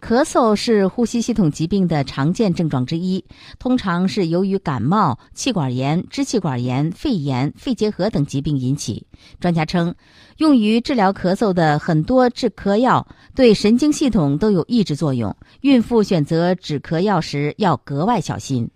咳嗽是呼吸系统疾病的常见症状之一，通常是由于感冒、气管炎、支气管炎、肺炎、肺结核等疾病引起。专家称，用于治疗咳嗽的很多止咳药对神经系统都有抑制作用，孕妇选择止咳药时要格外小心。